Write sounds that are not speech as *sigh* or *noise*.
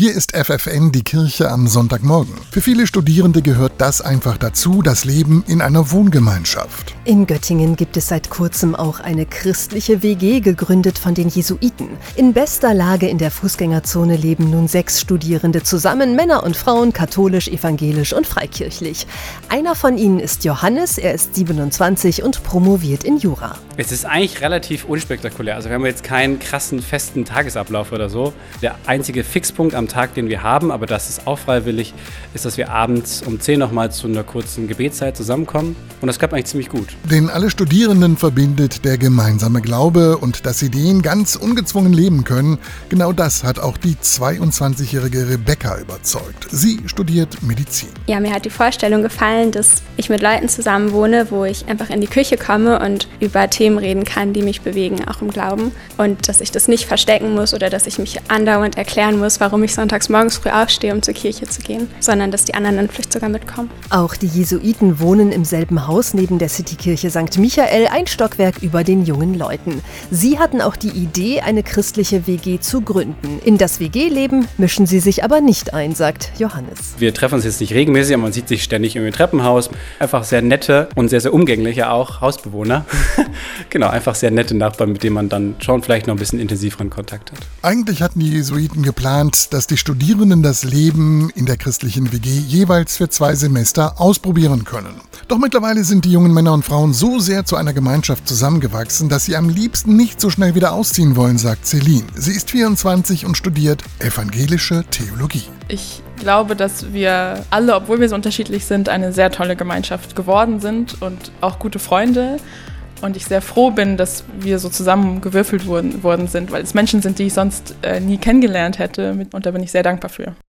Hier ist FFN die Kirche am Sonntagmorgen. Für viele Studierende gehört das einfach dazu, das Leben in einer Wohngemeinschaft. In Göttingen gibt es seit kurzem auch eine christliche WG, gegründet von den Jesuiten. In bester Lage in der Fußgängerzone leben nun sechs Studierende zusammen, Männer und Frauen, katholisch, evangelisch und freikirchlich. Einer von ihnen ist Johannes, er ist 27 und promoviert in Jura. Es ist eigentlich relativ unspektakulär. Also wir haben jetzt keinen krassen festen Tagesablauf oder so. Der einzige Fixpunkt am Tag, den wir haben, aber das ist auch freiwillig, ist, dass wir abends um 10 nochmal zu einer kurzen Gebetszeit zusammenkommen. Und das klappt eigentlich ziemlich gut. Den alle Studierenden verbindet der gemeinsame Glaube und dass sie den ganz ungezwungen leben können. Genau das hat auch die 22-jährige Rebecca überzeugt. Sie studiert Medizin. Ja, mir hat die Vorstellung gefallen, dass ich mit Leuten zusammen wohne, wo ich einfach in die Küche komme und über Themen reden kann, die mich bewegen, auch im Glauben. Und dass ich das nicht verstecken muss oder dass ich mich andauernd erklären muss, warum ich sonntags morgens früh aufstehe, um zur Kirche zu gehen, sondern dass die anderen dann vielleicht sogar mitkommen. Auch die Jesuiten wohnen im selben Haus neben der Citykirche St. Michael, ein Stockwerk über den jungen Leuten. Sie hatten auch die Idee, eine christliche WG zu gründen. In das WG-Leben mischen sie sich aber nicht ein, sagt Johannes. Wir treffen uns jetzt nicht regelmäßig, aber man sieht sich ständig im Treppenhaus. Einfach sehr nette und sehr, sehr umgängliche auch Hausbewohner. *laughs* genau, einfach sehr nette Nachbarn, mit denen man dann schon vielleicht noch ein bisschen intensiveren Kontakt hat. Eigentlich hatten die Jesuiten geplant, dass die Studierenden das Leben in der christlichen WG jeweils für zwei Semester ausprobieren können. Doch mittlerweile sind die jungen Männer und Frauen so sehr zu einer Gemeinschaft zusammengewachsen, dass sie am liebsten nicht so schnell wieder ausziehen wollen, sagt Celine. Sie ist 24 und studiert evangelische Theologie. Ich glaube, dass wir alle, obwohl wir so unterschiedlich sind, eine sehr tolle Gemeinschaft geworden sind und auch gute Freunde. Und ich sehr froh bin, dass wir so zusammengewürfelt worden, worden sind, weil es Menschen sind, die ich sonst äh, nie kennengelernt hätte. Und da bin ich sehr dankbar für.